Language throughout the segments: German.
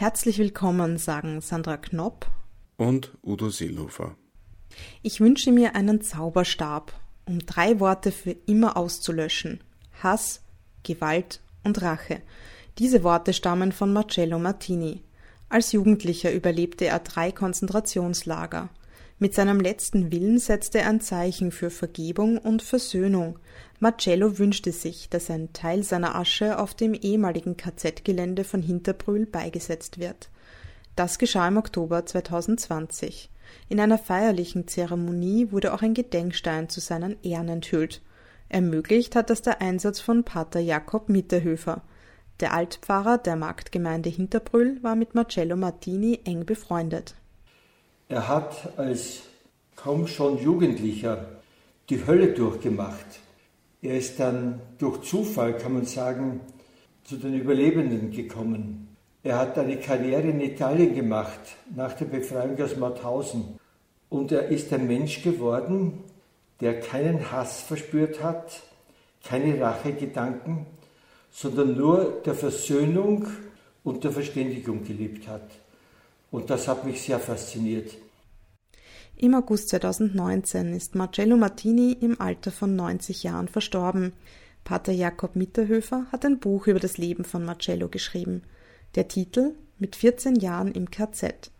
Herzlich willkommen, sagen Sandra Knopp und Udo Seelhofer. Ich wünsche mir einen Zauberstab, um drei Worte für immer auszulöschen. Hass, Gewalt und Rache. Diese Worte stammen von Marcello Martini. Als Jugendlicher überlebte er drei Konzentrationslager. Mit seinem letzten Willen setzte er ein Zeichen für Vergebung und Versöhnung. Marcello wünschte sich, dass ein Teil seiner Asche auf dem ehemaligen KZ-Gelände von Hinterbrühl beigesetzt wird. Das geschah im Oktober 2020. In einer feierlichen Zeremonie wurde auch ein Gedenkstein zu seinen Ehren enthüllt. Ermöglicht hat das der Einsatz von Pater Jakob Mitterhöfer. Der Altpfarrer der Marktgemeinde Hinterbrühl war mit Marcello Martini eng befreundet. Er hat als kaum schon Jugendlicher die Hölle durchgemacht. Er ist dann durch Zufall, kann man sagen, zu den Überlebenden gekommen. Er hat eine Karriere in Italien gemacht nach der Befreiung aus Mauthausen. Und er ist ein Mensch geworden, der keinen Hass verspürt hat, keine Rachegedanken, sondern nur der Versöhnung und der Verständigung gelebt hat. Und das hat mich sehr fasziniert. Im August 2019 ist Marcello Martini im Alter von 90 Jahren verstorben. Pater Jakob Mitterhöfer hat ein Buch über das Leben von Marcello geschrieben. Der Titel Mit 14 Jahren im KZ.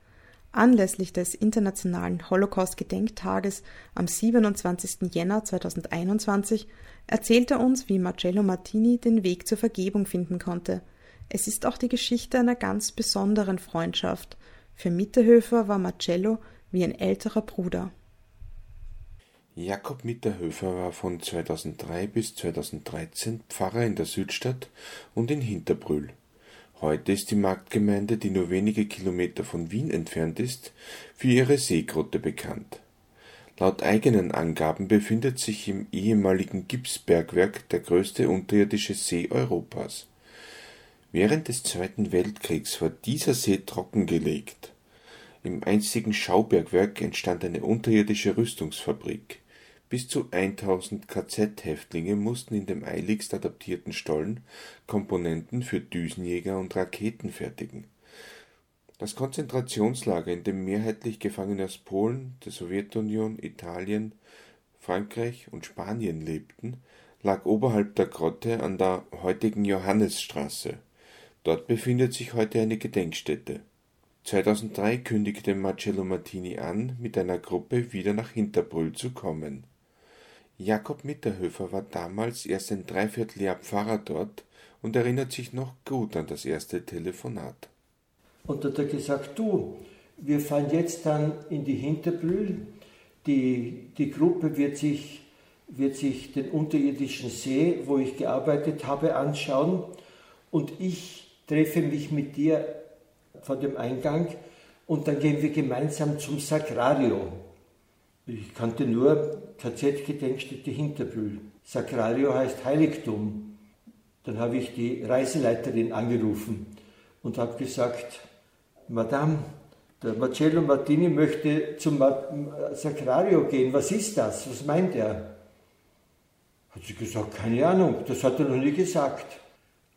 Anlässlich des Internationalen Holocaust-Gedenktages am 27. Jänner 2021 erzählt er uns, wie Marcello Martini den Weg zur Vergebung finden konnte. Es ist auch die Geschichte einer ganz besonderen Freundschaft. Für Mitterhöfer war Marcello wie ein älterer Bruder. Jakob Mitterhöfer war von 2003 bis 2013 Pfarrer in der Südstadt und in Hinterbrühl. Heute ist die Marktgemeinde, die nur wenige Kilometer von Wien entfernt ist, für ihre Seegrotte bekannt. Laut eigenen Angaben befindet sich im ehemaligen Gipsbergwerk der größte unterirdische See Europas. Während des Zweiten Weltkriegs war dieser See trockengelegt. Im einstigen Schaubergwerk entstand eine unterirdische Rüstungsfabrik. Bis zu 1000 KZ-Häftlinge mussten in dem eiligst adaptierten Stollen Komponenten für Düsenjäger und Raketen fertigen. Das Konzentrationslager, in dem mehrheitlich Gefangene aus Polen, der Sowjetunion, Italien, Frankreich und Spanien lebten, lag oberhalb der Grotte an der heutigen Johannesstraße. Dort befindet sich heute eine Gedenkstätte 2003 kündigte Marcello Martini an, mit einer Gruppe wieder nach Hinterbrühl zu kommen. Jakob Mitterhöfer war damals erst ein Dreivierteljahr Pfarrer dort und erinnert sich noch gut an das erste Telefonat. Und da hat er gesagt, du, wir fahren jetzt dann in die Hinterbrühl, die, die Gruppe wird sich, wird sich den unterirdischen See, wo ich gearbeitet habe, anschauen und ich treffe mich mit dir vor dem Eingang und dann gehen wir gemeinsam zum Sagrario. Ich kannte nur KZ-Gedenkstätte Hinterbühl. Sagrario heißt Heiligtum. Dann habe ich die Reiseleiterin angerufen und habe gesagt, Madame, der Marcello Martini möchte zum Sagrario gehen. Was ist das? Was meint er? Hat sie gesagt, keine Ahnung, das hat er noch nie gesagt.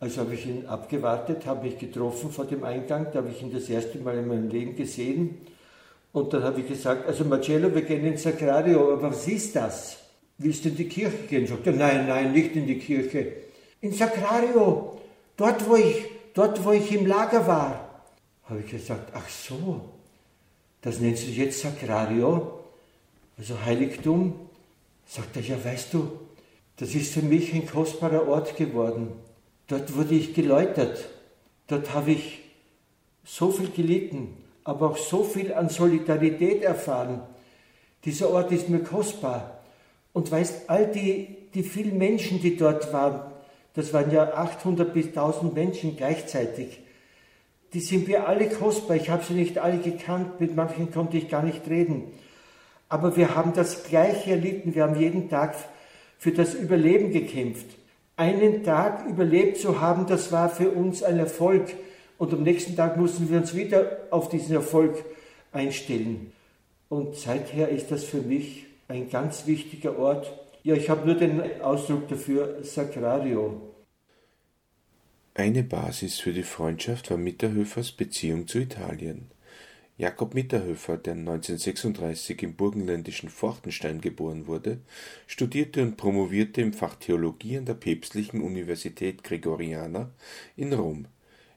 Also habe ich ihn abgewartet, habe mich getroffen vor dem Eingang, da habe ich ihn das erste Mal in meinem Leben gesehen. Und dann habe ich gesagt, also Marcello, wir gehen ins Sagrario, aber was ist das? Willst du in die Kirche gehen? Sagt er, nein, nein, nicht in die Kirche. In Sagrario, dort wo ich, dort wo ich im Lager war. Habe ich gesagt, ach so, das nennst du jetzt Sagrario, also Heiligtum? Sagt er, ja weißt du, das ist für mich ein kostbarer Ort geworden. Dort wurde ich geläutert. Dort habe ich so viel gelitten, aber auch so viel an Solidarität erfahren. Dieser Ort ist mir kostbar. Und weißt, all die, die vielen Menschen, die dort waren, das waren ja 800 bis 1000 Menschen gleichzeitig, die sind mir alle kostbar. Ich habe sie nicht alle gekannt, mit manchen konnte ich gar nicht reden. Aber wir haben das Gleiche erlitten. Wir haben jeden Tag für das Überleben gekämpft einen Tag überlebt zu haben, das war für uns ein Erfolg. Und am nächsten Tag mussten wir uns wieder auf diesen Erfolg einstellen. Und seither ist das für mich ein ganz wichtiger Ort. Ja, ich habe nur den Ausdruck dafür, Sacrario. Eine Basis für die Freundschaft war Mitterhöfers Beziehung zu Italien. Jakob Mitterhöfer, der 1936 im burgenländischen Forchtenstein geboren wurde, studierte und promovierte im Fach Theologie an der Päpstlichen Universität Gregoriana in Rom.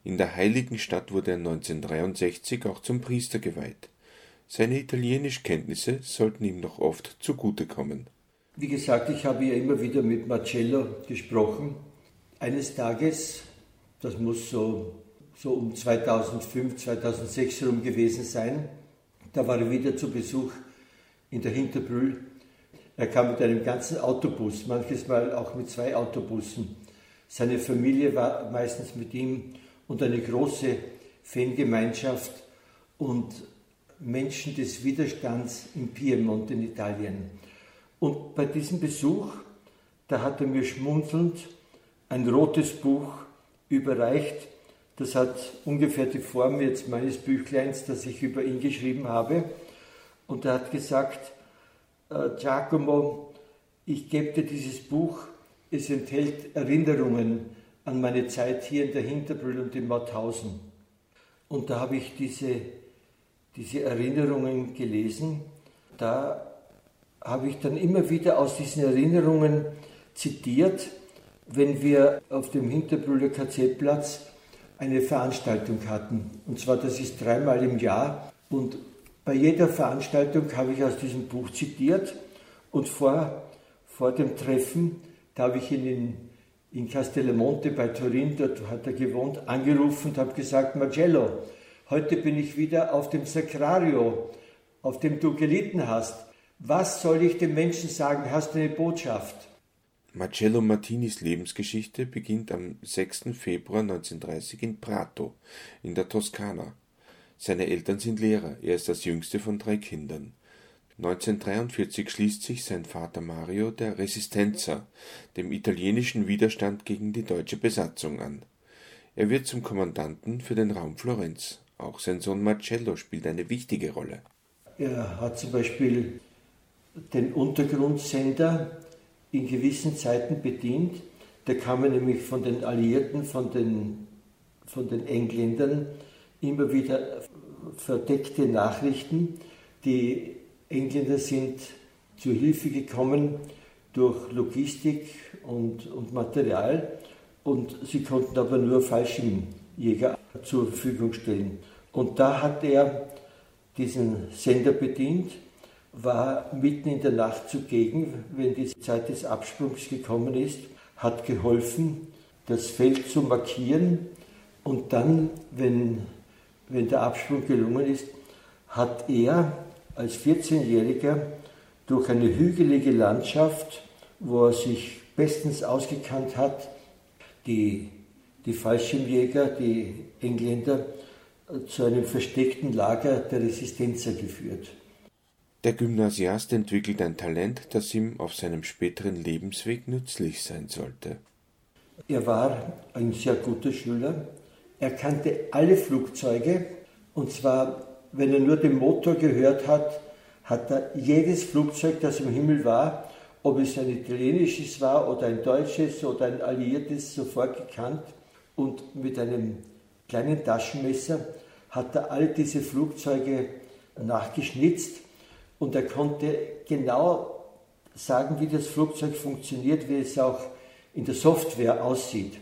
In der Heiligen Stadt wurde er 1963 auch zum Priester geweiht. Seine Italienischkenntnisse sollten ihm noch oft zugutekommen. Wie gesagt, ich habe ja immer wieder mit Marcello gesprochen. Eines Tages, das muss so so um 2005, 2006 herum gewesen sein. Da war er wieder zu Besuch in der Hinterbrühl. Er kam mit einem ganzen Autobus, manches Mal auch mit zwei Autobussen. Seine Familie war meistens mit ihm und eine große Fangemeinschaft und Menschen des Widerstands im Piemont in Italien. Und bei diesem Besuch, da hat er mir schmunzelnd ein rotes Buch überreicht, das hat ungefähr die Form jetzt meines Büchleins, das ich über ihn geschrieben habe. Und er hat gesagt, äh, Giacomo, ich gebe dir dieses Buch, es enthält Erinnerungen an meine Zeit hier in der Hinterbrühl und in Mauthausen. Und da habe ich diese, diese Erinnerungen gelesen. Da habe ich dann immer wieder aus diesen Erinnerungen zitiert, wenn wir auf dem Hinterbrühler KZ-Platz eine Veranstaltung hatten. Und zwar, das ist dreimal im Jahr. Und bei jeder Veranstaltung habe ich aus diesem Buch zitiert. Und vor, vor dem Treffen, da habe ich ihn in, in Castellamonte bei Turin, dort hat er gewohnt, angerufen und habe gesagt, Marcello, heute bin ich wieder auf dem Sacrario, auf dem du gelitten hast. Was soll ich den Menschen sagen? Hast du eine Botschaft? Marcello Martinis Lebensgeschichte beginnt am 6. Februar 1930 in Prato in der Toskana. Seine Eltern sind Lehrer, er ist das jüngste von drei Kindern. 1943 schließt sich sein Vater Mario der Resistenza, dem italienischen Widerstand gegen die deutsche Besatzung an. Er wird zum Kommandanten für den Raum Florenz. Auch sein Sohn Marcello spielt eine wichtige Rolle. Er hat zum Beispiel den Untergrundsender in gewissen Zeiten bedient. Da kamen nämlich von den Alliierten, von den, von den Engländern immer wieder verdeckte Nachrichten. Die Engländer sind zu Hilfe gekommen durch Logistik und, und Material und sie konnten aber nur Fallschirmjäger zur Verfügung stellen. Und da hat er diesen Sender bedient war mitten in der Nacht zugegen, wenn die Zeit des Absprungs gekommen ist, hat geholfen, das Feld zu markieren und dann, wenn, wenn der Absprung gelungen ist, hat er als 14-Jähriger durch eine hügelige Landschaft, wo er sich bestens ausgekannt hat, die, die Fallschirmjäger, die Engländer, zu einem versteckten Lager der Resistenzer geführt. Der Gymnasiast entwickelt ein Talent, das ihm auf seinem späteren Lebensweg nützlich sein sollte. Er war ein sehr guter Schüler. Er kannte alle Flugzeuge und zwar, wenn er nur den Motor gehört hat, hat er jedes Flugzeug, das im Himmel war, ob es ein italienisches war oder ein deutsches oder ein alliiertes, sofort gekannt. Und mit einem kleinen Taschenmesser hat er all diese Flugzeuge nachgeschnitzt und er konnte genau sagen, wie das Flugzeug funktioniert, wie es auch in der Software aussieht.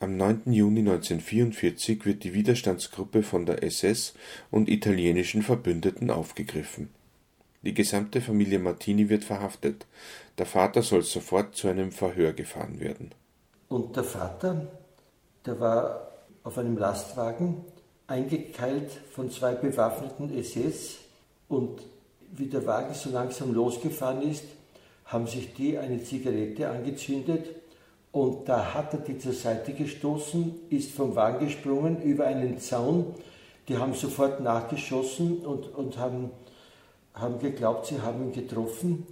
Am 9. Juni 1944 wird die Widerstandsgruppe von der SS und italienischen Verbündeten aufgegriffen. Die gesamte Familie Martini wird verhaftet. Der Vater soll sofort zu einem Verhör gefahren werden. Und der Vater, der war auf einem Lastwagen eingekeilt von zwei bewaffneten SS und wie der Wagen so langsam losgefahren ist, haben sich die eine Zigarette angezündet und da hat er die zur Seite gestoßen, ist vom Wagen gesprungen über einen Zaun. Die haben sofort nachgeschossen und, und haben, haben geglaubt, sie haben ihn getroffen.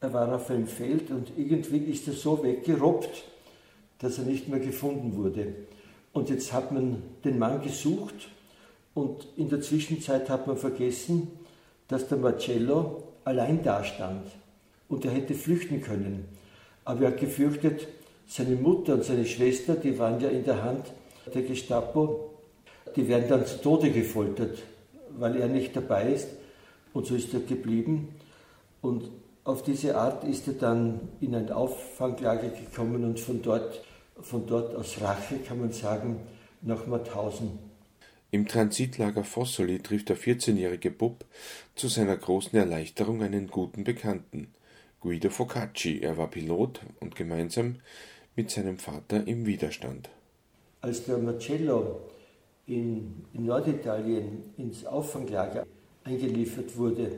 Er war auf einem Feld und irgendwie ist er so weggerobbt, dass er nicht mehr gefunden wurde. Und jetzt hat man den Mann gesucht und in der Zwischenzeit hat man vergessen, dass der Marcello allein dastand und er hätte flüchten können. Aber er hat gefürchtet, seine Mutter und seine Schwester, die waren ja in der Hand der Gestapo, die werden dann zu Tode gefoltert, weil er nicht dabei ist. Und so ist er geblieben. Und auf diese Art ist er dann in ein Auffanglager gekommen und von dort, von dort aus Rache, kann man sagen, nach Mauthausen. Im Transitlager Fossoli trifft der 14-jährige Bub zu seiner großen Erleichterung einen guten Bekannten, Guido Focacci. Er war Pilot und gemeinsam mit seinem Vater im Widerstand. Als der Marcello in, in Norditalien ins Auffanglager eingeliefert wurde,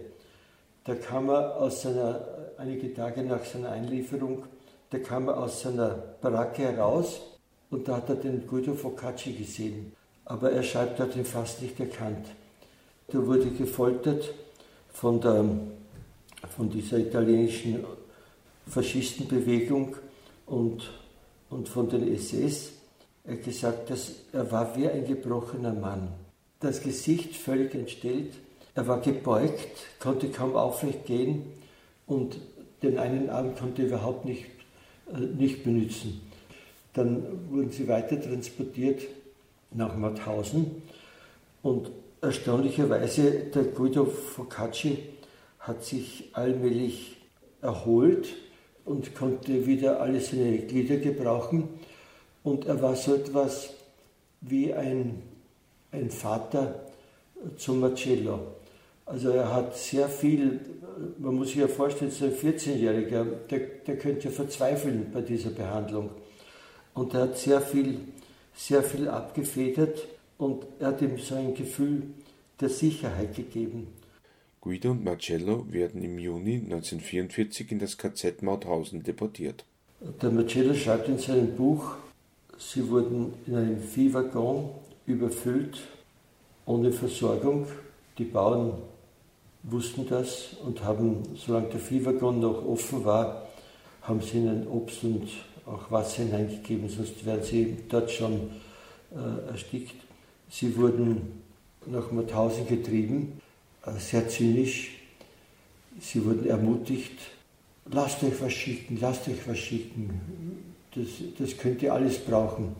da kam er aus seiner, einige Tage nach seiner Einlieferung, da kam er aus seiner Baracke heraus und da hat er den Guido Focacci gesehen. Aber er schreibt, er hat ihn fast nicht erkannt. Der wurde gefoltert von, der, von dieser italienischen Faschistenbewegung und, und von den SS. Er hat gesagt, dass er war wie ein gebrochener Mann. Das Gesicht völlig entstellt, er war gebeugt, konnte kaum aufrecht gehen und den einen Arm konnte er überhaupt nicht, äh, nicht benutzen. Dann wurden sie weiter transportiert nach Mauthausen und erstaunlicherweise der Guido Focacci hat sich allmählich erholt und konnte wieder alle seine Glieder gebrauchen und er war so etwas wie ein, ein Vater zum Marcello. Also er hat sehr viel, man muss sich ja vorstellen, so ein 14-Jähriger, der, der könnte verzweifeln bei dieser Behandlung. Und er hat sehr viel, sehr viel abgefedert und er hat ihm so ein Gefühl der Sicherheit gegeben. Guido und Marcello werden im Juni 1944 in das KZ Mauthausen deportiert. Der Marcello schreibt in seinem Buch, sie wurden in einem Viehwaggon überfüllt, ohne Versorgung. Die Bauern wussten das und haben, solange der Viehwaggon noch offen war, haben sie ihnen Obst und auch Wasser hineingegeben, sonst wären sie dort schon äh, erstickt. Sie wurden nach Mauthausen getrieben, äh, sehr zynisch. Sie wurden ermutigt, lasst euch was schicken, lasst euch was schicken. Das, das könnt ihr alles brauchen.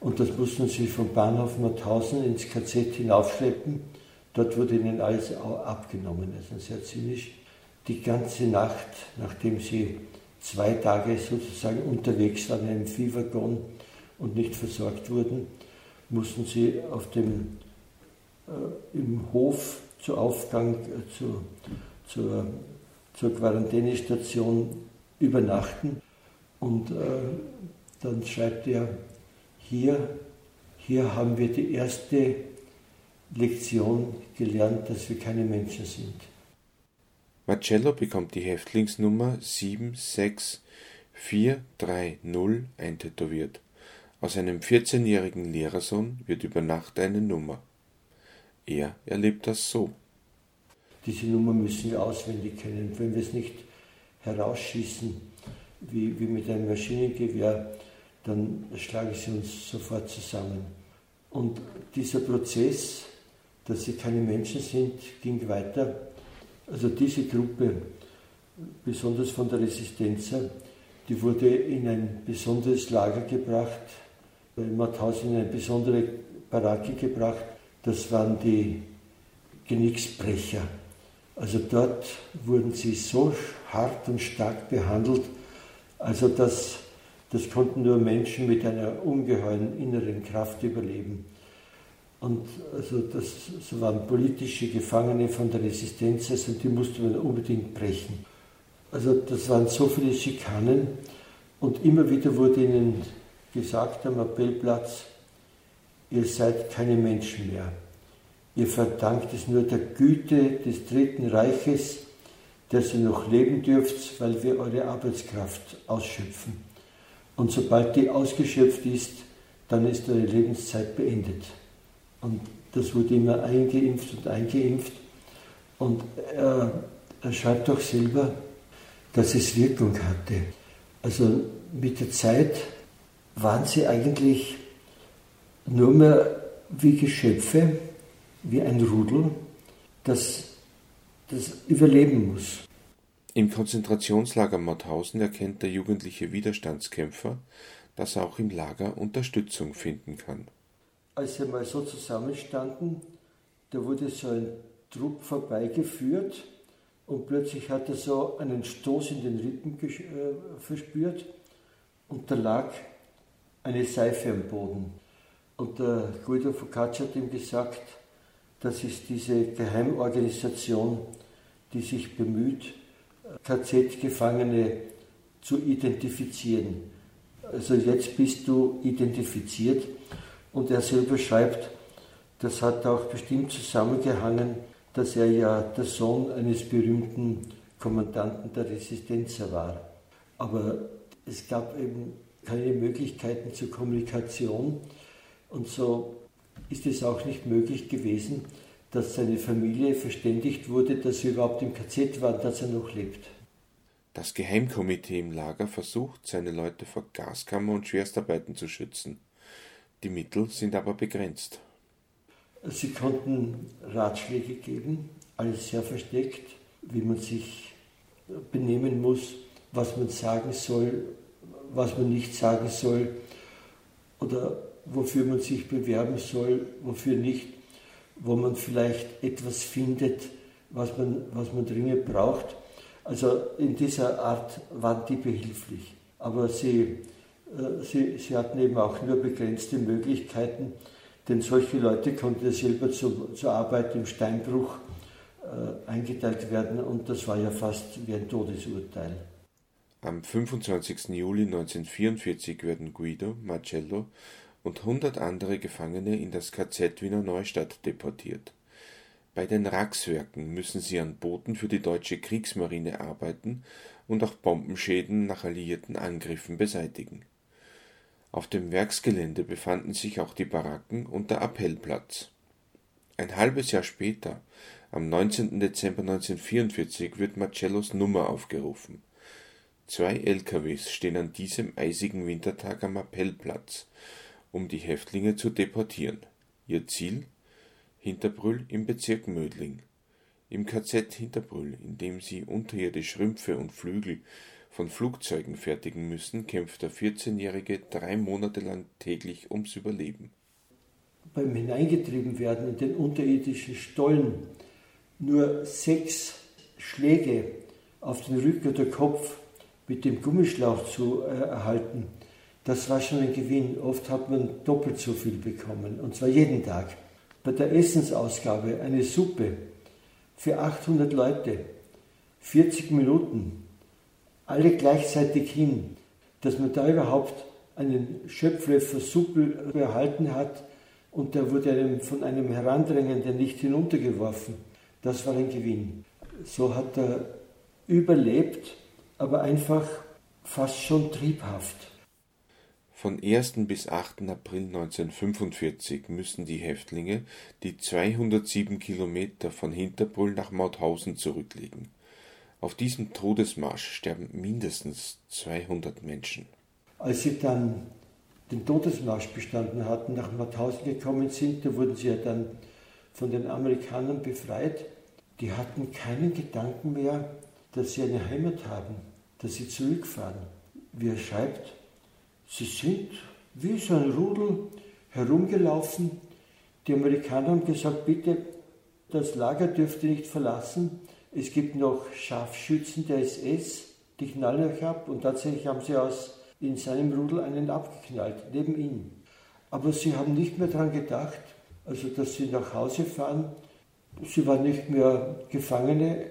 Und das mussten sie vom Bahnhof Mauthausen ins KZ hinaufschleppen Dort wurde ihnen alles abgenommen, also sehr zynisch. Die ganze Nacht, nachdem sie zwei Tage sozusagen unterwegs waren in einem Viehwaggon und nicht versorgt wurden, mussten sie auf dem, äh, im Hof zu Aufgang äh, zu, zur, zur Quarantänestation übernachten. Und äh, dann schreibt er, hier, hier haben wir die erste Lektion gelernt, dass wir keine Menschen sind. Marcello bekommt die Häftlingsnummer 76430 eintätowiert. Aus einem 14-jährigen Lehrersohn wird über Nacht eine Nummer. Er erlebt das so. Diese Nummer müssen wir auswendig kennen. Wenn wir es nicht herausschießen, wie, wie mit einem Maschinengewehr, dann schlagen sie uns sofort zusammen. Und dieser Prozess dass sie keine Menschen sind, ging weiter. Also diese Gruppe, besonders von der Resistenz, die wurde in ein besonderes Lager gebracht, in Mauthausen in eine besondere Baracke gebracht. Das waren die Genicksbrecher. Also dort wurden sie so hart und stark behandelt, also das, das konnten nur Menschen mit einer ungeheuren inneren Kraft überleben. Und also das so waren politische Gefangene von der Resistenz, also die musste man unbedingt brechen. Also das waren so viele Schikanen und immer wieder wurde ihnen gesagt am Appellplatz, ihr seid keine Menschen mehr. Ihr verdankt es nur der Güte des Dritten Reiches, dass ihr noch leben dürft, weil wir eure Arbeitskraft ausschöpfen. Und sobald die ausgeschöpft ist, dann ist eure Lebenszeit beendet. Und das wurde immer eingeimpft und eingeimpft. Und er, er schreibt auch selber, dass es Wirkung hatte. Also mit der Zeit waren sie eigentlich nur mehr wie Geschöpfe, wie ein Rudel, das, das überleben muss. Im Konzentrationslager Mauthausen erkennt der jugendliche Widerstandskämpfer, dass er auch im Lager Unterstützung finden kann. Als sie mal so zusammenstanden, da wurde so ein Trupp vorbeigeführt und plötzlich hat er so einen Stoß in den Rippen äh, verspürt und da lag eine Seife am Boden. Und der Guido Focaccia hat ihm gesagt, das ist diese Geheimorganisation, die sich bemüht, KZ-Gefangene zu identifizieren. Also jetzt bist du identifiziert und er selber schreibt, das hat auch bestimmt zusammengehangen, dass er ja der Sohn eines berühmten Kommandanten der Resistenz war. Aber es gab eben keine Möglichkeiten zur Kommunikation und so ist es auch nicht möglich gewesen, dass seine Familie verständigt wurde, dass er überhaupt im KZ war, dass er noch lebt. Das Geheimkomitee im Lager versucht, seine Leute vor Gaskammer und Schwerstarbeiten zu schützen. Die Mittel sind aber begrenzt. Sie konnten Ratschläge geben, alles sehr versteckt, wie man sich benehmen muss, was man sagen soll, was man nicht sagen soll oder wofür man sich bewerben soll, wofür nicht, wo man vielleicht etwas findet, was man, was man dringend braucht. Also in dieser Art waren die behilflich. Aber sie, sie, sie hatten eben auch nur begrenzte Möglichkeiten, denn solche Leute konnten selber zu, zur Arbeit im Steinbruch äh, eingeteilt werden und das war ja fast wie ein Todesurteil. Am 25. Juli 1944 werden Guido, Marcello und 100 andere Gefangene in das KZ Wiener Neustadt deportiert. Bei den Rackswerken müssen sie an Booten für die deutsche Kriegsmarine arbeiten und auch Bombenschäden nach alliierten Angriffen beseitigen. Auf dem Werksgelände befanden sich auch die Baracken und der Appellplatz. Ein halbes Jahr später, am 19. Dezember 1944, wird Marcellos Nummer aufgerufen. Zwei LKWs stehen an diesem eisigen Wintertag am Appellplatz, um die Häftlinge zu deportieren. Ihr Ziel? Hinterbrüll im Bezirk Mödling. Im KZ Hinterbrüll, in dem sie unterirdisch Rümpfe und Flügel von Flugzeugen fertigen müssen, kämpft der 14-Jährige drei Monate lang täglich ums Überleben. Beim Hineingetrieben werden in den unterirdischen Stollen nur sechs Schläge auf den Rücken oder Kopf mit dem Gummischlauch zu äh, erhalten, das war schon ein Gewinn. Oft hat man doppelt so viel bekommen, und zwar jeden Tag. Bei der Essensausgabe eine Suppe für 800 Leute, 40 Minuten, alle gleichzeitig hin, dass man da überhaupt einen Schöpflöffel Suppe erhalten hat und der wurde einem von einem Herandrängenden nicht hinuntergeworfen. Das war ein Gewinn. So hat er überlebt aber einfach fast schon triebhaft. Von 1. bis 8. April 1945 müssen die Häftlinge die 207 Kilometer von Hinterbrüll nach Mauthausen zurücklegen. Auf diesem Todesmarsch sterben mindestens 200 Menschen. Als sie dann den Todesmarsch bestanden hatten, nach Mauthausen gekommen sind, da wurden sie ja dann von den Amerikanern befreit. Die hatten keinen Gedanken mehr, dass sie eine Heimat haben, dass sie zurückfahren. Wie er schreibt, sie sind wie so ein Rudel herumgelaufen. Die Amerikaner haben gesagt, bitte, das Lager dürft ihr nicht verlassen. Es gibt noch Scharfschützen der SS, die knallen euch ab. Und tatsächlich haben sie aus in seinem Rudel einen abgeknallt, neben ihm. Aber sie haben nicht mehr daran gedacht, also dass sie nach Hause fahren. Sie waren nicht mehr Gefangene,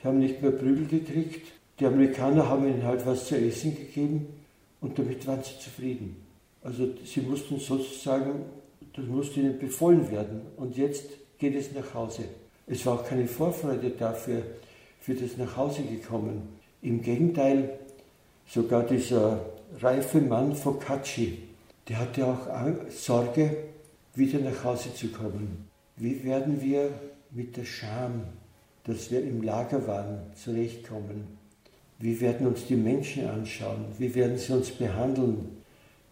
Sie haben nicht mehr Prügel gekriegt. Die Amerikaner haben ihnen halt was zu essen gegeben und damit waren sie zufrieden. Also sie mussten sozusagen, das musste ihnen befohlen werden und jetzt geht es nach Hause. Es war auch keine Vorfreude dafür, für das nach Hause gekommen. Im Gegenteil, sogar dieser reife Mann Focacci, der hatte auch Sorge, wieder nach Hause zu kommen. Wie werden wir mit der Scham dass wir im Lager waren, zurechtkommen? Wie werden uns die Menschen anschauen? Wie werden sie uns behandeln?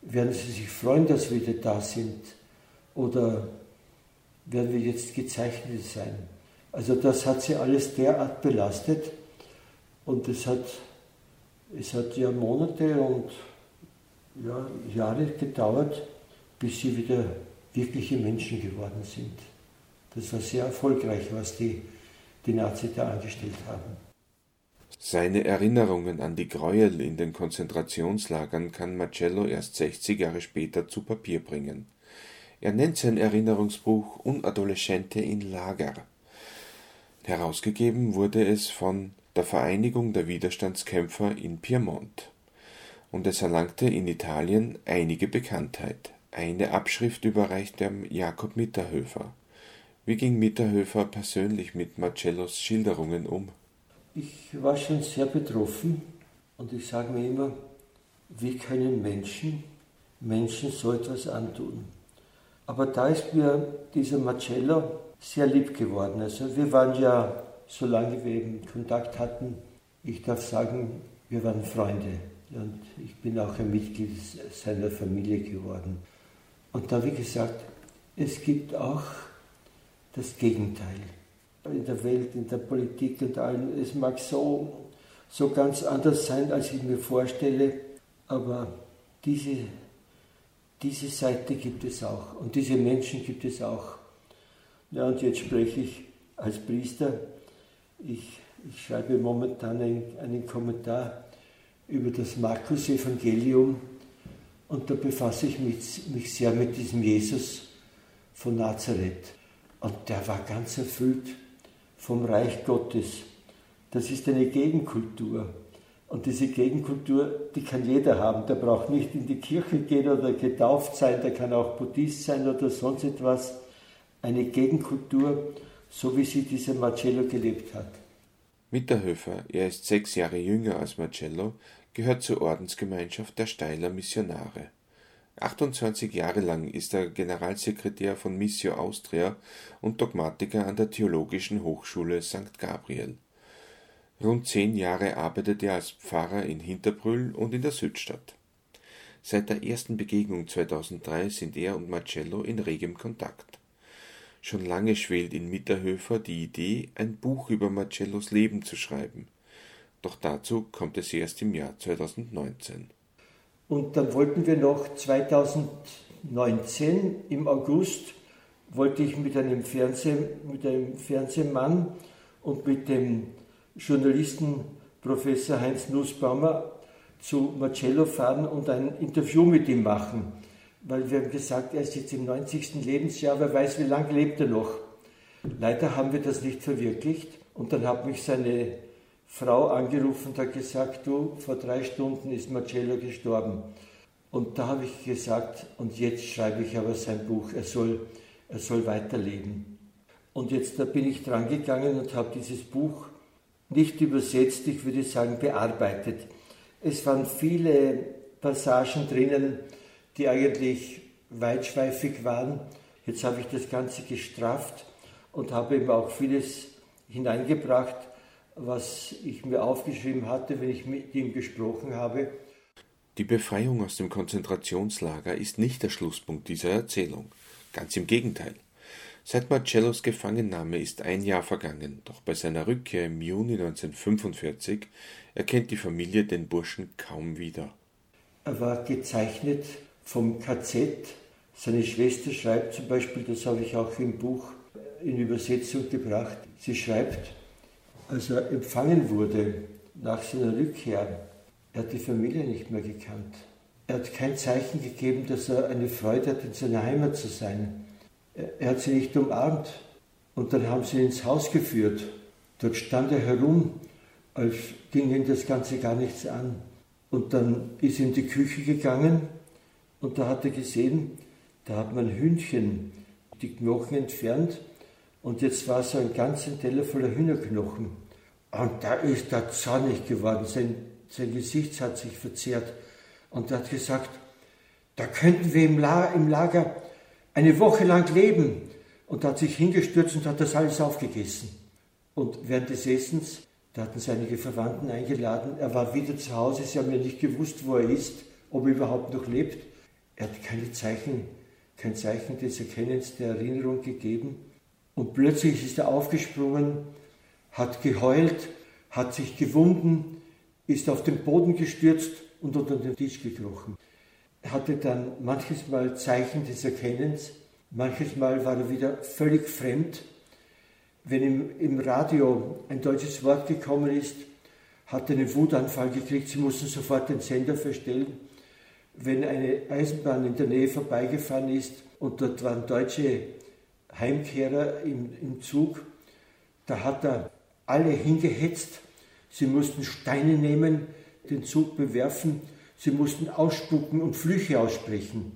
Werden sie sich freuen, dass wir wieder da sind? Oder werden wir jetzt gezeichnet sein? Also das hat sie alles derart belastet, Und es hat, es hat ja Monate und ja, Jahre gedauert, bis sie wieder wirkliche Menschen geworden sind. Das war sehr erfolgreich, was die, die Nazis da angestellt haben. Seine Erinnerungen an die Gräuel in den Konzentrationslagern kann Marcello erst 60 Jahre später zu Papier bringen. Er nennt sein Erinnerungsbuch Un adolescente in Lager. Herausgegeben wurde es von der Vereinigung der Widerstandskämpfer in Piemont und es erlangte in Italien einige Bekanntheit. Eine Abschrift überreichte Jakob Mitterhöfer. Wie ging Mitterhöfer persönlich mit Marcellos Schilderungen um? Ich war schon sehr betroffen und ich sage mir immer, wie können Menschen Menschen so etwas antun? Aber da ist mir dieser Marcello sehr lieb geworden. Also wir waren ja, solange wir eben Kontakt hatten, ich darf sagen, wir waren Freunde. Und ich bin auch ein Mitglied seiner Familie geworden. Und da, wie gesagt, es gibt auch das Gegenteil. In der Welt, in der Politik und allem, es mag so, so ganz anders sein, als ich mir vorstelle, aber diese, diese Seite gibt es auch und diese Menschen gibt es auch. Ja, und jetzt spreche ich als Priester. Ich, ich schreibe momentan einen, einen Kommentar über das Markus-Evangelium und da befasse ich mich, mich sehr mit diesem Jesus von Nazareth. Und der war ganz erfüllt vom Reich Gottes. Das ist eine Gegenkultur. Und diese Gegenkultur, die kann jeder haben. Der braucht nicht in die Kirche gehen oder getauft sein, der kann auch Buddhist sein oder sonst etwas. Eine Gegenkultur, so wie sie dieser Marcello gelebt hat. Mitterhöfer, er ist sechs Jahre jünger als Marcello, gehört zur Ordensgemeinschaft der Steiler Missionare. 28 Jahre lang ist er Generalsekretär von Missio Austria und Dogmatiker an der Theologischen Hochschule St. Gabriel. Rund zehn Jahre arbeitet er als Pfarrer in Hinterbrüll und in der Südstadt. Seit der ersten Begegnung 2003 sind er und Marcello in regem Kontakt. Schon lange schwelt in Mitterhöfer die Idee, ein Buch über Marcellos Leben zu schreiben. Doch dazu kommt es erst im Jahr 2019. Und dann wollten wir noch 2019 im August wollte ich mit einem, Fernseh, mit einem Fernsehmann und mit dem Journalisten Professor Heinz Nussbaumer zu Marcello fahren und ein Interview mit ihm machen. Weil wir haben gesagt, er ist jetzt im 90. Lebensjahr, wer weiß, wie lange lebt er noch. Leider haben wir das nicht verwirklicht und dann hat mich seine Frau angerufen und hat gesagt, du, vor drei Stunden ist Marcello gestorben. Und da habe ich gesagt, und jetzt schreibe ich aber sein Buch, er soll, er soll weiterleben. Und jetzt da bin ich dran gegangen und habe dieses Buch nicht übersetzt, ich würde sagen bearbeitet. Es waren viele Passagen drinnen, die eigentlich weitschweifig waren. Jetzt habe ich das Ganze gestrafft und habe eben auch vieles hineingebracht, was ich mir aufgeschrieben hatte, wenn ich mit ihm gesprochen habe. Die Befreiung aus dem Konzentrationslager ist nicht der Schlusspunkt dieser Erzählung. Ganz im Gegenteil. Seit Marcellos Gefangennahme ist ein Jahr vergangen, doch bei seiner Rückkehr im Juni 1945 erkennt die Familie den Burschen kaum wieder. Er war gezeichnet vom KZ. Seine Schwester schreibt zum Beispiel, das habe ich auch im Buch in Übersetzung gebracht, sie schreibt, als er empfangen wurde nach seiner Rückkehr, er hat die Familie nicht mehr gekannt. Er hat kein Zeichen gegeben, dass er eine Freude hat, in seiner Heimat zu sein. Er hat sie nicht umarmt. Und dann haben sie ihn ins Haus geführt. Dort stand er herum, als ging ihm das Ganze gar nichts an. Und dann ist er in die Küche gegangen und da hat er gesehen, da hat man Hühnchen die Knochen entfernt und jetzt war so ein ganzer Teller voller Hühnerknochen. Und da ist er zornig geworden, sein, sein Gesicht hat sich verzerrt. Und er hat gesagt, da könnten wir im, La im Lager eine Woche lang leben. Und hat sich hingestürzt und hat das alles aufgegessen. Und während des Essens, da hatten sie einige Verwandten eingeladen, er war wieder zu Hause, sie haben ja nicht gewusst, wo er ist, ob er überhaupt noch lebt. Er hat keine Zeichen, kein Zeichen des Erkennens der Erinnerung gegeben. Und plötzlich ist er aufgesprungen, hat geheult, hat sich gewunden, ist auf den Boden gestürzt und unter den Tisch gekrochen. Hatte dann manches Mal Zeichen des Erkennens, manches Mal war er wieder völlig fremd. Wenn ihm im Radio ein deutsches Wort gekommen ist, hat er einen Wutanfall gekriegt, sie mussten sofort den Sender verstellen. Wenn eine Eisenbahn in der Nähe vorbeigefahren ist und dort waren deutsche Heimkehrer im, im Zug, da hat er alle hingehetzt. Sie mussten Steine nehmen, den Zug bewerfen, sie mussten ausspucken und Flüche aussprechen.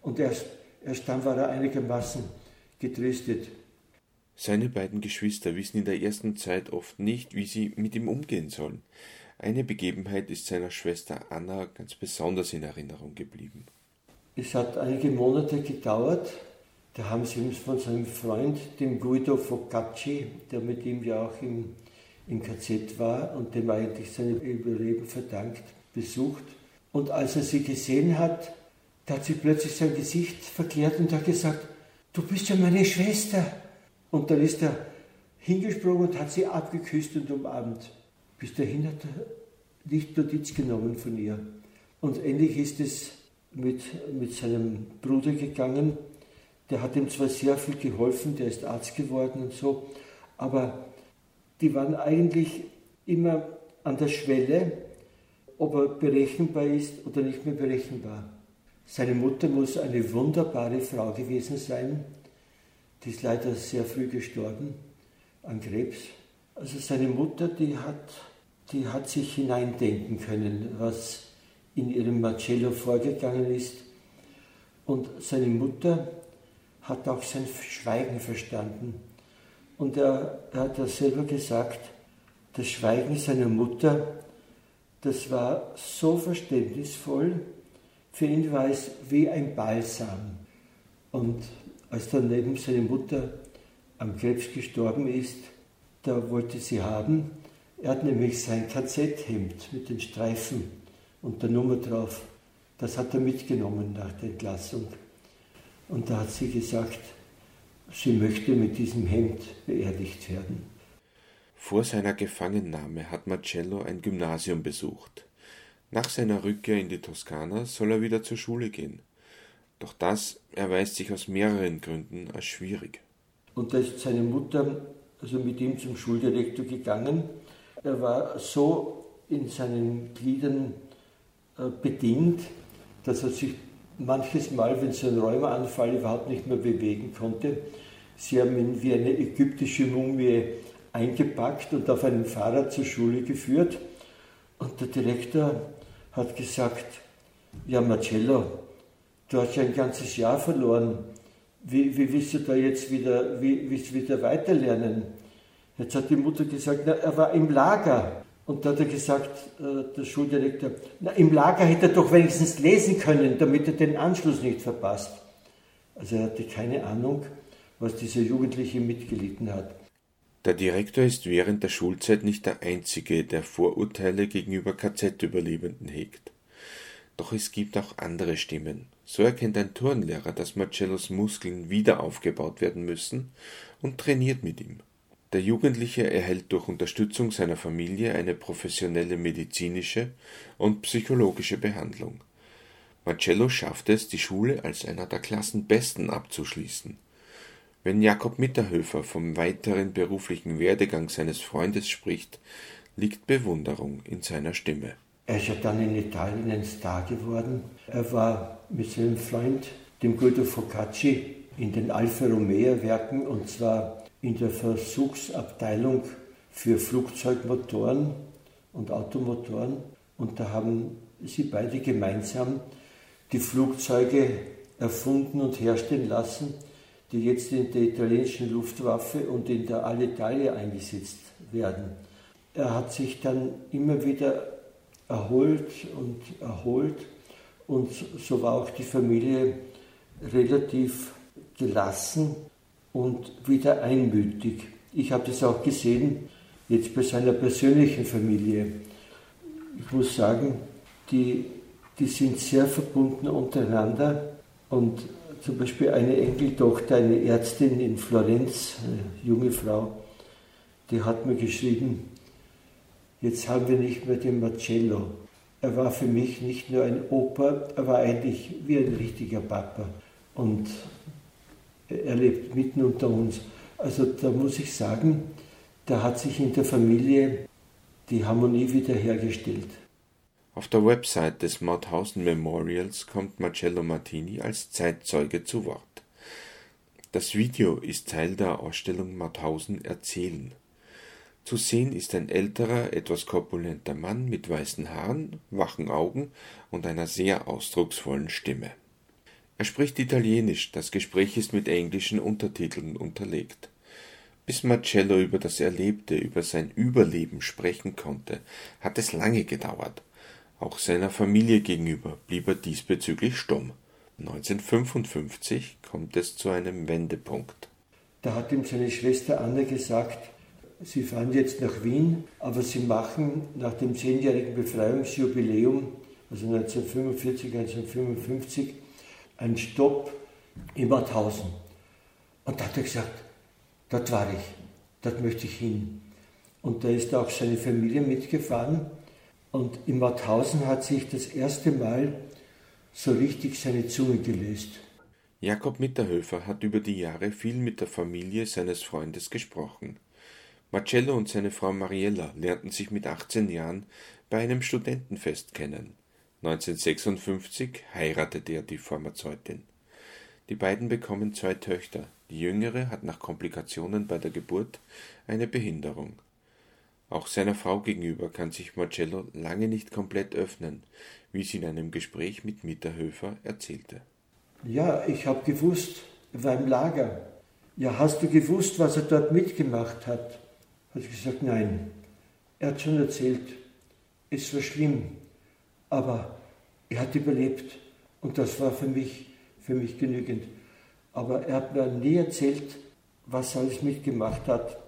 Und erst, erst dann war er einigermaßen getröstet. Seine beiden Geschwister wissen in der ersten Zeit oft nicht, wie sie mit ihm umgehen sollen. Eine Begebenheit ist seiner Schwester Anna ganz besonders in Erinnerung geblieben. Es hat einige Monate gedauert, da haben sie uns von seinem Freund, dem Guido Focacci, der mit ihm ja auch im, im KZ war und dem eigentlich sein Überleben verdankt, besucht. Und als er sie gesehen hat, da hat sie plötzlich sein Gesicht verkehrt und hat gesagt, du bist ja meine Schwester. Und dann ist er hingesprungen und hat sie abgeküsst und umarmt. Bis dahin hat er nicht Notiz genommen von ihr. Und ähnlich ist es mit, mit seinem Bruder gegangen. Der hat ihm zwar sehr viel geholfen, der ist Arzt geworden und so, aber die waren eigentlich immer an der Schwelle, ob er berechenbar ist oder nicht mehr berechenbar. Seine Mutter muss eine wunderbare Frau gewesen sein, die ist leider sehr früh gestorben an Krebs. Also seine Mutter, die hat, die hat sich hineindenken können, was in ihrem Marcello vorgegangen ist. Und seine Mutter hat auch sein Schweigen verstanden. Und er, er hat ja selber gesagt, das Schweigen seiner Mutter, das war so verständnisvoll, für ihn war es wie ein Balsam. Und als dann neben seine Mutter am Krebs gestorben ist, da wollte sie haben. Er hat nämlich sein KZ-Hemd mit den Streifen und der Nummer drauf. Das hat er mitgenommen nach der Entlassung. Und da hat sie gesagt, sie möchte mit diesem Hemd beerdigt werden. Vor seiner Gefangennahme hat Marcello ein Gymnasium besucht. Nach seiner Rückkehr in die Toskana soll er wieder zur Schule gehen. Doch das erweist sich aus mehreren Gründen als schwierig. Und da ist seine Mutter also mit ihm zum Schuldirektor gegangen. Er war so in seinen Gliedern äh, bedient, dass er sich manches Mal, wenn so ein Rheumaanfall überhaupt nicht mehr bewegen konnte, sie haben ihn wie eine ägyptische Mumie eingepackt und auf einem Fahrrad zur Schule geführt. Und der Direktor hat gesagt, ja Marcello, du hast ja ein ganzes Jahr verloren. Wie, wie willst du da jetzt wieder, wie, willst wieder weiterlernen? Jetzt hat die Mutter gesagt, na, er war im Lager. Und da hat er gesagt, äh, der Schuldirektor, na, im Lager hätte er doch wenigstens lesen können, damit er den Anschluss nicht verpasst. Also er hatte keine Ahnung, was dieser Jugendliche mitgelitten hat. Der Direktor ist während der Schulzeit nicht der Einzige, der Vorurteile gegenüber KZ-Überlebenden hegt. Doch es gibt auch andere Stimmen. So erkennt ein Turnlehrer, dass Marcellos Muskeln wieder aufgebaut werden müssen und trainiert mit ihm. Der Jugendliche erhält durch Unterstützung seiner Familie eine professionelle medizinische und psychologische Behandlung. Marcello schafft es, die Schule als einer der Klassenbesten abzuschließen. Wenn Jakob Mitterhöfer vom weiteren beruflichen Werdegang seines Freundes spricht, liegt Bewunderung in seiner Stimme. Er ist ja dann in Italien ein Star geworden. Er war mit seinem Freund, dem Guido Focacci, in den Alfa Romeo Werken und zwar in der Versuchsabteilung für Flugzeugmotoren und Automotoren. Und da haben sie beide gemeinsam die Flugzeuge erfunden und herstellen lassen, die jetzt in der italienischen Luftwaffe und in der Alitalia eingesetzt werden. Er hat sich dann immer wieder erholt und erholt und so war auch die Familie relativ gelassen und wieder einmütig. Ich habe das auch gesehen jetzt bei seiner persönlichen Familie. Ich muss sagen, die, die sind sehr verbunden untereinander und zum Beispiel eine Enkeltochter, eine Ärztin in Florenz, eine junge Frau, die hat mir geschrieben, jetzt haben wir nicht mehr den Marcello. Er war für mich nicht nur ein Opa, er war eigentlich wie ein richtiger Papa. Und er lebt mitten unter uns. Also da muss ich sagen, da hat sich in der Familie die Harmonie wiederhergestellt. Auf der Website des Mauthausen Memorials kommt Marcello Martini als Zeitzeuge zu Wort. Das Video ist Teil der Ausstellung Mauthausen erzählen. Zu sehen ist ein älterer, etwas korpulenter Mann mit weißen Haaren, wachen Augen und einer sehr ausdrucksvollen Stimme. Er spricht Italienisch, das Gespräch ist mit englischen Untertiteln unterlegt. Bis Marcello über das Erlebte, über sein Überleben sprechen konnte, hat es lange gedauert. Auch seiner Familie gegenüber blieb er diesbezüglich stumm. 1955 kommt es zu einem Wendepunkt. Da hat ihm seine Schwester Anne gesagt, Sie fahren jetzt nach Wien, aber Sie machen nach dem zehnjährigen Befreiungsjubiläum, also 1945, 1955, einen Stopp in Mauthausen. Und da hat er gesagt, dort war ich, dort möchte ich hin. Und da ist auch seine Familie mitgefahren. Und in Mauthausen hat sich das erste Mal so richtig seine Zunge gelöst. Jakob Mitterhöfer hat über die Jahre viel mit der Familie seines Freundes gesprochen. Marcello und seine Frau Mariella lernten sich mit 18 Jahren bei einem Studentenfest kennen. 1956 heiratete er die Pharmazeutin. Die beiden bekommen zwei Töchter. Die jüngere hat nach Komplikationen bei der Geburt eine Behinderung. Auch seiner Frau gegenüber kann sich Marcello lange nicht komplett öffnen, wie sie in einem Gespräch mit Mitterhöfer erzählte. Ja, ich habe gewusst, er war im Lager. Ja, hast du gewusst, was er dort mitgemacht hat? Hat ich gesagt, nein. Er hat schon erzählt, es war schlimm, aber er hat überlebt und das war für mich, für mich genügend. Aber er hat mir nie erzählt, was er alles mitgemacht hat.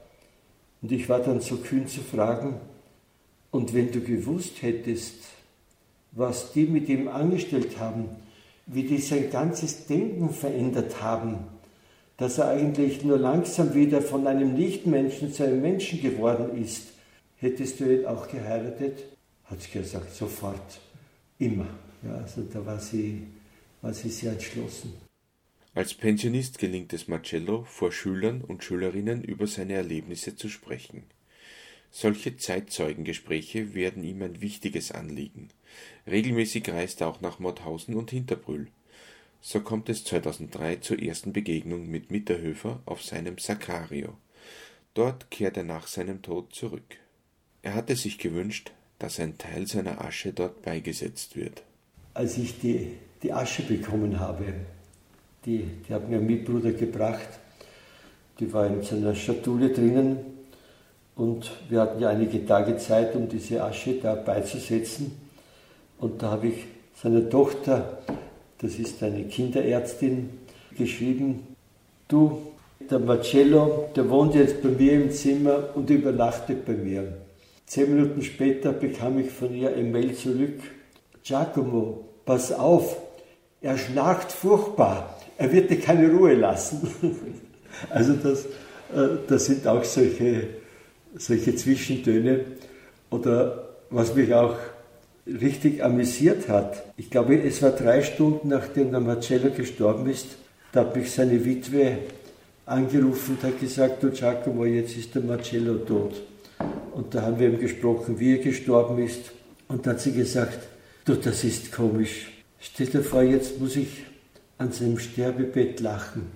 Und ich war dann so kühn zu fragen, und wenn du gewusst hättest, was die mit ihm angestellt haben, wie die sein ganzes Denken verändert haben, dass er eigentlich nur langsam wieder von einem Nichtmenschen zu einem Menschen geworden ist. Hättest du ihn auch geheiratet? Hat sie gesagt, sofort, immer. Ja, also da war sie, war sie sehr entschlossen. Als Pensionist gelingt es Marcello, vor Schülern und Schülerinnen über seine Erlebnisse zu sprechen. Solche Zeitzeugengespräche werden ihm ein wichtiges Anliegen. Regelmäßig reist er auch nach Mauthausen und Hinterbrühl. So kommt es 2003 zur ersten Begegnung mit Mitterhöfer auf seinem Sakario. Dort kehrt er nach seinem Tod zurück. Er hatte sich gewünscht, dass ein Teil seiner Asche dort beigesetzt wird. Als ich die, die Asche bekommen habe, die, die hat mir ein Mitbruder gebracht, die war in seiner Schatulle drinnen und wir hatten ja einige Tage Zeit, um diese Asche da beizusetzen. Und da habe ich seiner Tochter das ist eine Kinderärztin, geschrieben, du, der Marcello, der wohnt jetzt bei mir im Zimmer und übernachtet bei mir. Zehn Minuten später bekam ich von ihr ein Mail zurück. Giacomo, pass auf, er schnarcht furchtbar, er wird dir keine Ruhe lassen. also das, äh, das sind auch solche, solche Zwischentöne. Oder was mich auch richtig amüsiert hat. Ich glaube, es war drei Stunden nachdem der Marcello gestorben ist, da hat mich seine Witwe angerufen und hat gesagt, du Giacomo, jetzt ist der Marcello tot. Und da haben wir ihm gesprochen, wie er gestorben ist. Und da hat sie gesagt, du, das ist komisch. Stell dir vor, jetzt muss ich an seinem Sterbebett lachen.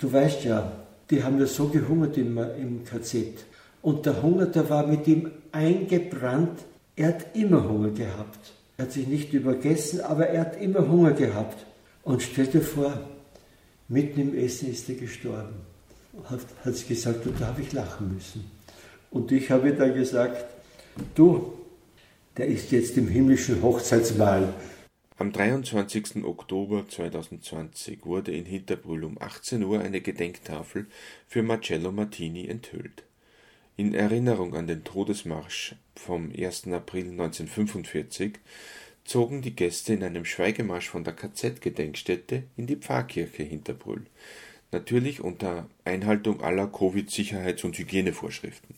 Du weißt ja, die haben ja so gehungert im, im KZ. Und der Hunger, der war mit ihm eingebrannt er hat immer Hunger gehabt. Er hat sich nicht übergessen, aber er hat immer Hunger gehabt. Und stell dir vor, mitten im Essen ist er gestorben. Hat, hat sie gesagt, und da habe ich lachen müssen. Und ich habe dann gesagt, du, der ist jetzt im himmlischen Hochzeitsmahl. Am 23. Oktober 2020 wurde in Hinterbrühl um 18 Uhr eine Gedenktafel für Marcello Martini enthüllt. In Erinnerung an den Todesmarsch vom 1. April 1945 zogen die Gäste in einem Schweigemarsch von der KZ-Gedenkstätte in die Pfarrkirche Hinterbrühl, natürlich unter Einhaltung aller Covid-Sicherheits- und Hygienevorschriften.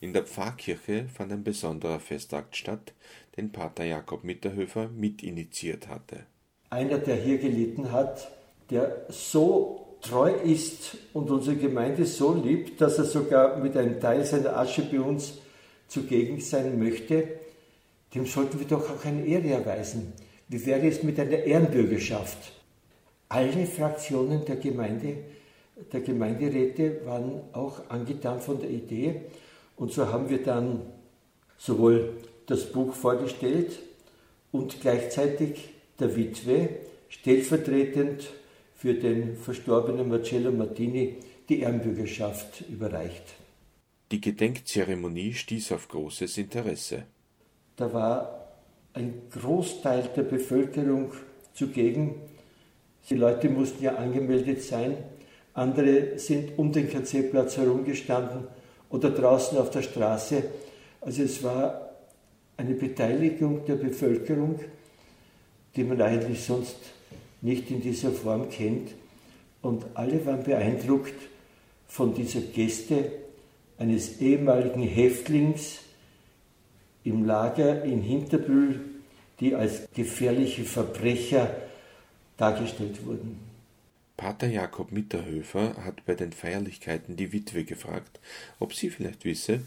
In der Pfarrkirche fand ein besonderer Festakt statt, den Pater Jakob Mitterhöfer mitinitiiert hatte. Einer, der hier gelitten hat, der so treu ist und unsere Gemeinde so liebt, dass er sogar mit einem Teil seiner Asche bei uns zugegen sein möchte, dem sollten wir doch auch eine Ehre erweisen. Wie wäre es mit einer Ehrenbürgerschaft? Alle Fraktionen der Gemeinde, der Gemeinderäte waren auch angetan von der Idee und so haben wir dann sowohl das Buch vorgestellt und gleichzeitig der Witwe stellvertretend für den verstorbenen Marcello Martini die Ehrenbürgerschaft überreicht. Die Gedenkzeremonie stieß auf großes Interesse. Da war ein Großteil der Bevölkerung zugegen. Die Leute mussten ja angemeldet sein. Andere sind um den KZ-Platz herumgestanden oder draußen auf der Straße. Also es war eine Beteiligung der Bevölkerung, die man eigentlich sonst nicht in dieser Form kennt. Und alle waren beeindruckt von dieser Geste eines ehemaligen Häftlings im Lager in Hinterbühl, die als gefährliche Verbrecher dargestellt wurden. Pater Jakob Mitterhöfer hat bei den Feierlichkeiten die Witwe gefragt, ob sie vielleicht wisse,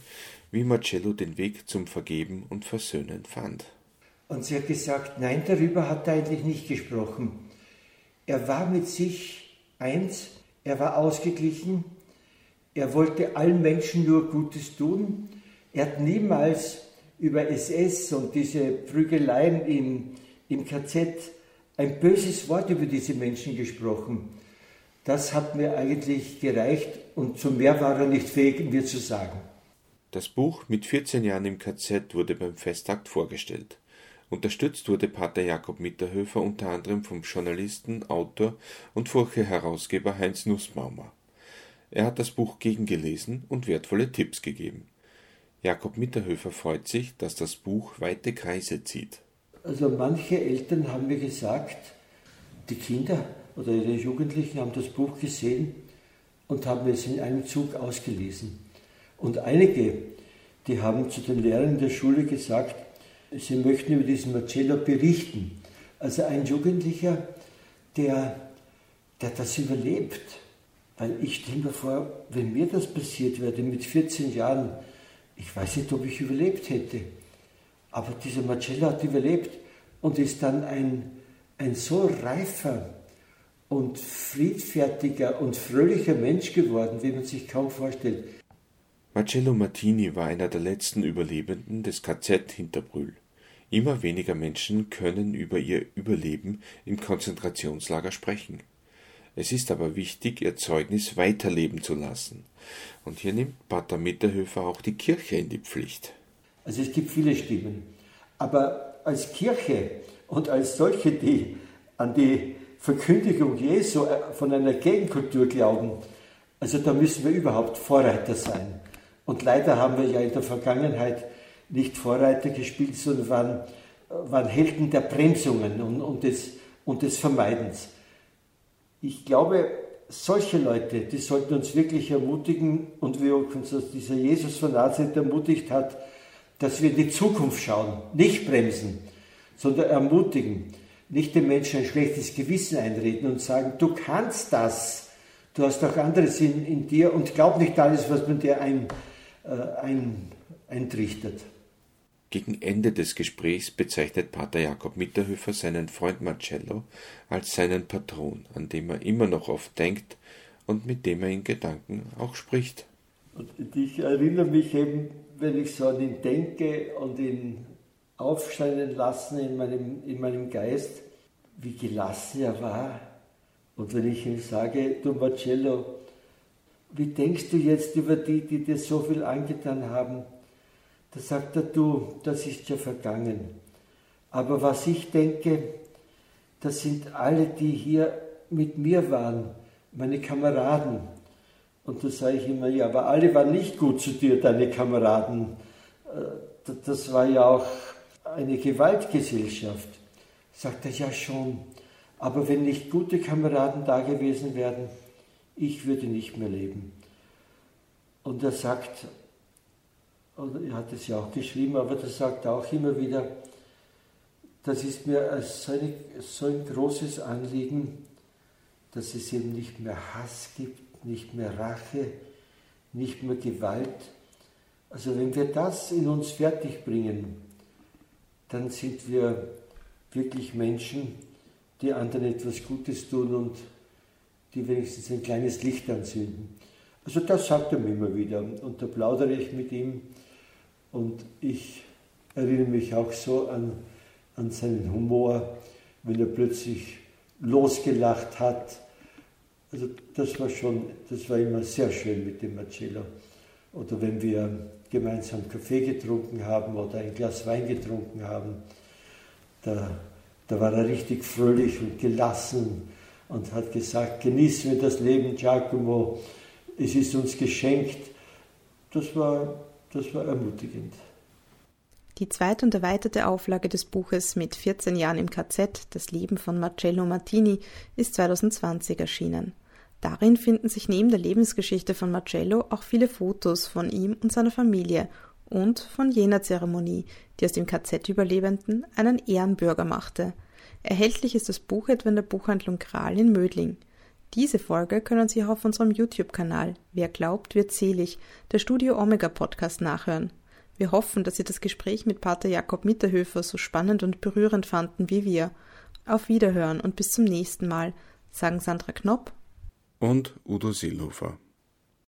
wie Marcello den Weg zum Vergeben und Versöhnen fand. Und sie hat gesagt, nein, darüber hat er eigentlich nicht gesprochen. Er war mit sich eins, er war ausgeglichen, er wollte allen Menschen nur Gutes tun, er hat niemals über SS und diese Prügeleien im, im KZ ein böses Wort über diese Menschen gesprochen. Das hat mir eigentlich gereicht und zu mehr war er nicht fähig, mir zu sagen. Das Buch mit 14 Jahren im KZ wurde beim Festakt vorgestellt. Unterstützt wurde Pater Jakob Mitterhöfer unter anderem vom Journalisten, Autor und Furche-Herausgeber Heinz Nussbaumer. Er hat das Buch gegengelesen und wertvolle Tipps gegeben. Jakob Mitterhöfer freut sich, dass das Buch weite Kreise zieht. Also manche Eltern haben mir gesagt, die Kinder oder ihre Jugendlichen haben das Buch gesehen und haben es in einem Zug ausgelesen. Und einige, die haben zu den Lehrern der Schule gesagt, Sie möchten über diesen Marcello berichten. Also ein Jugendlicher, der, der das überlebt. Weil ich stelle mir vor, wenn mir das passiert wäre mit 14 Jahren, ich weiß nicht, ob ich überlebt hätte. Aber dieser Marcello hat überlebt und ist dann ein, ein so reifer und friedfertiger und fröhlicher Mensch geworden, wie man sich kaum vorstellt. Marcello Martini war einer der letzten Überlebenden des KZ Hinterbrühl. Immer weniger Menschen können über ihr Überleben im Konzentrationslager sprechen. Es ist aber wichtig, ihr Zeugnis weiterleben zu lassen. Und hier nimmt Pater Mitterhöfer auch die Kirche in die Pflicht. Also es gibt viele Stimmen. Aber als Kirche und als solche, die an die Verkündigung Jesu äh, von einer Gegenkultur glauben, also da müssen wir überhaupt Vorreiter sein. Und leider haben wir ja in der Vergangenheit nicht Vorreiter gespielt, sondern waren, waren Helden der Bremsungen und, und, des, und des Vermeidens. Ich glaube, solche Leute, die sollten uns wirklich ermutigen und wie uns dieser Jesus von Nazareth ermutigt hat, dass wir in die Zukunft schauen, nicht bremsen, sondern ermutigen, nicht den Menschen ein schlechtes Gewissen einreden und sagen, du kannst das, du hast auch anderes in, in dir und glaub nicht alles, was man dir ein, ein, eintrichtert. Gegen Ende des Gesprächs bezeichnet Pater Jakob Mitterhöfer seinen Freund Marcello als seinen Patron, an dem er immer noch oft denkt und mit dem er in Gedanken auch spricht. Und ich erinnere mich eben, wenn ich so an ihn denke und ihn aufscheinen lassen in meinem, in meinem Geist, wie gelassen er war. Und wenn ich ihm sage, du Marcello, wie denkst du jetzt über die, die dir so viel angetan haben? Da sagt er, du, das ist ja vergangen. Aber was ich denke, das sind alle, die hier mit mir waren, meine Kameraden. Und da sage ich immer, ja, aber alle waren nicht gut zu dir, deine Kameraden. Äh, das war ja auch eine Gewaltgesellschaft. Sagt er, ja schon. Aber wenn nicht gute Kameraden da gewesen wären, ich würde nicht mehr leben. Und er sagt, oder er hat es ja auch geschrieben, aber das sagt er auch immer wieder, das ist mir so, eine, so ein großes Anliegen, dass es eben nicht mehr Hass gibt, nicht mehr Rache, nicht mehr Gewalt. Also wenn wir das in uns fertigbringen, dann sind wir wirklich Menschen, die anderen etwas Gutes tun und die wenigstens ein kleines Licht anzünden. Also das sagt er mir immer wieder und da plaudere ich mit ihm und ich erinnere mich auch so an, an seinen Humor, wenn er plötzlich losgelacht hat. Also das war schon, das war immer sehr schön mit dem Marcello. Oder wenn wir gemeinsam Kaffee getrunken haben oder ein Glas Wein getrunken haben, da, da war er richtig fröhlich und gelassen und hat gesagt, genießen wir das Leben, Giacomo, es ist uns geschenkt. Das war, das war ermutigend. Die zweite und erweiterte Auflage des Buches mit 14 Jahren im KZ, Das Leben von Marcello Martini, ist 2020 erschienen. Darin finden sich neben der Lebensgeschichte von Marcello auch viele Fotos von ihm und seiner Familie und von jener Zeremonie, die aus dem KZ-Überlebenden einen Ehrenbürger machte. Erhältlich ist das Buch etwa in der Buchhandlung Kral in Mödling. Diese Folge können Sie auch auf unserem YouTube-Kanal Wer glaubt, wird selig, der Studio Omega Podcast nachhören. Wir hoffen, dass Sie das Gespräch mit Pater Jakob Mitterhöfer so spannend und berührend fanden wie wir. Auf Wiederhören und bis zum nächsten Mal, sagen Sandra Knopp und Udo Seelhofer.